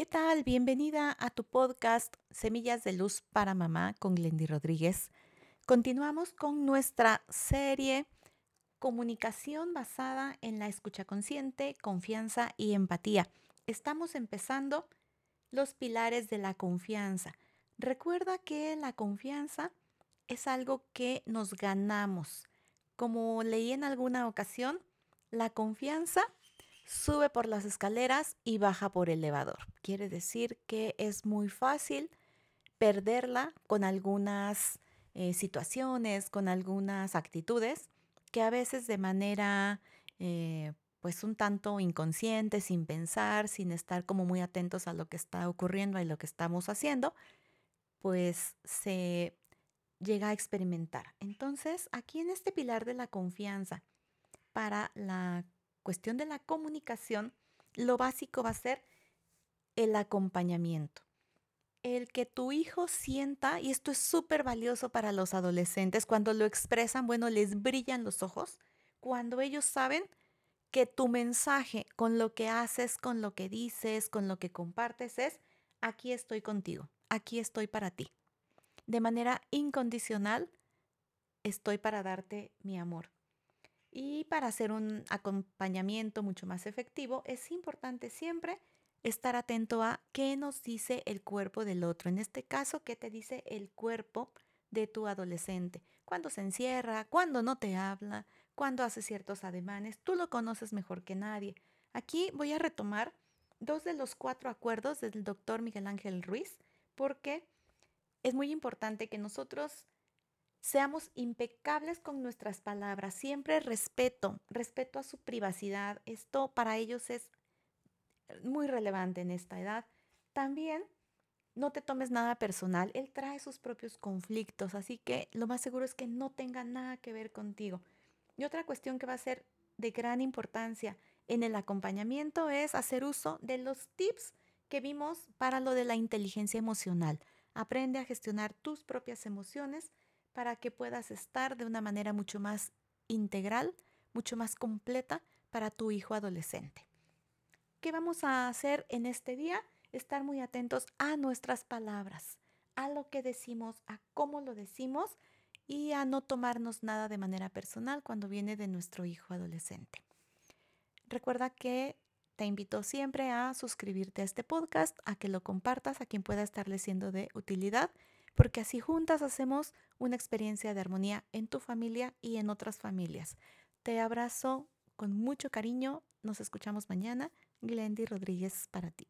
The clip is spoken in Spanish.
¿Qué tal? Bienvenida a tu podcast Semillas de Luz para Mamá con Glendy Rodríguez. Continuamos con nuestra serie Comunicación basada en la escucha consciente, confianza y empatía. Estamos empezando los pilares de la confianza. Recuerda que la confianza es algo que nos ganamos. Como leí en alguna ocasión, la confianza sube por las escaleras y baja por el elevador. Quiere decir que es muy fácil perderla con algunas eh, situaciones, con algunas actitudes que a veces de manera eh, pues un tanto inconsciente, sin pensar, sin estar como muy atentos a lo que está ocurriendo y lo que estamos haciendo, pues se llega a experimentar. Entonces, aquí en este pilar de la confianza para la cuestión de la comunicación, lo básico va a ser el acompañamiento. El que tu hijo sienta, y esto es súper valioso para los adolescentes, cuando lo expresan, bueno, les brillan los ojos, cuando ellos saben que tu mensaje con lo que haces, con lo que dices, con lo que compartes es, aquí estoy contigo, aquí estoy para ti. De manera incondicional, estoy para darte mi amor. Y para hacer un acompañamiento mucho más efectivo, es importante siempre estar atento a qué nos dice el cuerpo del otro. En este caso, qué te dice el cuerpo de tu adolescente. Cuando se encierra, cuando no te habla, cuando hace ciertos ademanes. Tú lo conoces mejor que nadie. Aquí voy a retomar dos de los cuatro acuerdos del doctor Miguel Ángel Ruiz, porque es muy importante que nosotros Seamos impecables con nuestras palabras, siempre respeto, respeto a su privacidad. Esto para ellos es muy relevante en esta edad. También no te tomes nada personal, él trae sus propios conflictos, así que lo más seguro es que no tenga nada que ver contigo. Y otra cuestión que va a ser de gran importancia en el acompañamiento es hacer uso de los tips que vimos para lo de la inteligencia emocional. Aprende a gestionar tus propias emociones para que puedas estar de una manera mucho más integral, mucho más completa para tu hijo adolescente. ¿Qué vamos a hacer en este día? Estar muy atentos a nuestras palabras, a lo que decimos, a cómo lo decimos y a no tomarnos nada de manera personal cuando viene de nuestro hijo adolescente. Recuerda que te invito siempre a suscribirte a este podcast, a que lo compartas a quien pueda estarle siendo de utilidad porque así juntas hacemos una experiencia de armonía en tu familia y en otras familias. Te abrazo con mucho cariño, nos escuchamos mañana. Glendy Rodríguez para ti.